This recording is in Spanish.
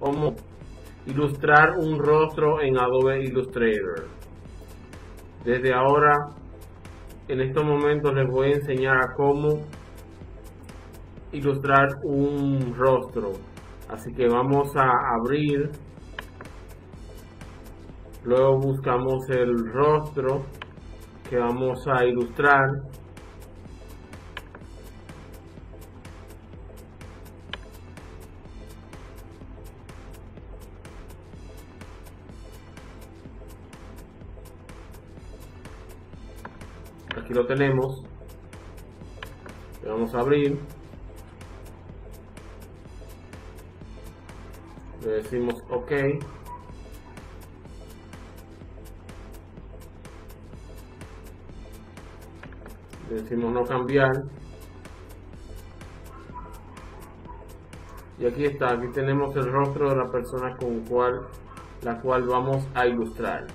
cómo ilustrar un rostro en Adobe Illustrator. Desde ahora, en estos momentos les voy a enseñar a cómo ilustrar un rostro. Así que vamos a abrir, luego buscamos el rostro que vamos a ilustrar aquí lo tenemos. Le vamos a abrir. Le decimos ok. Le decimos no cambiar. Y aquí está aquí tenemos el rostro de la persona con cual la cual vamos a ilustrar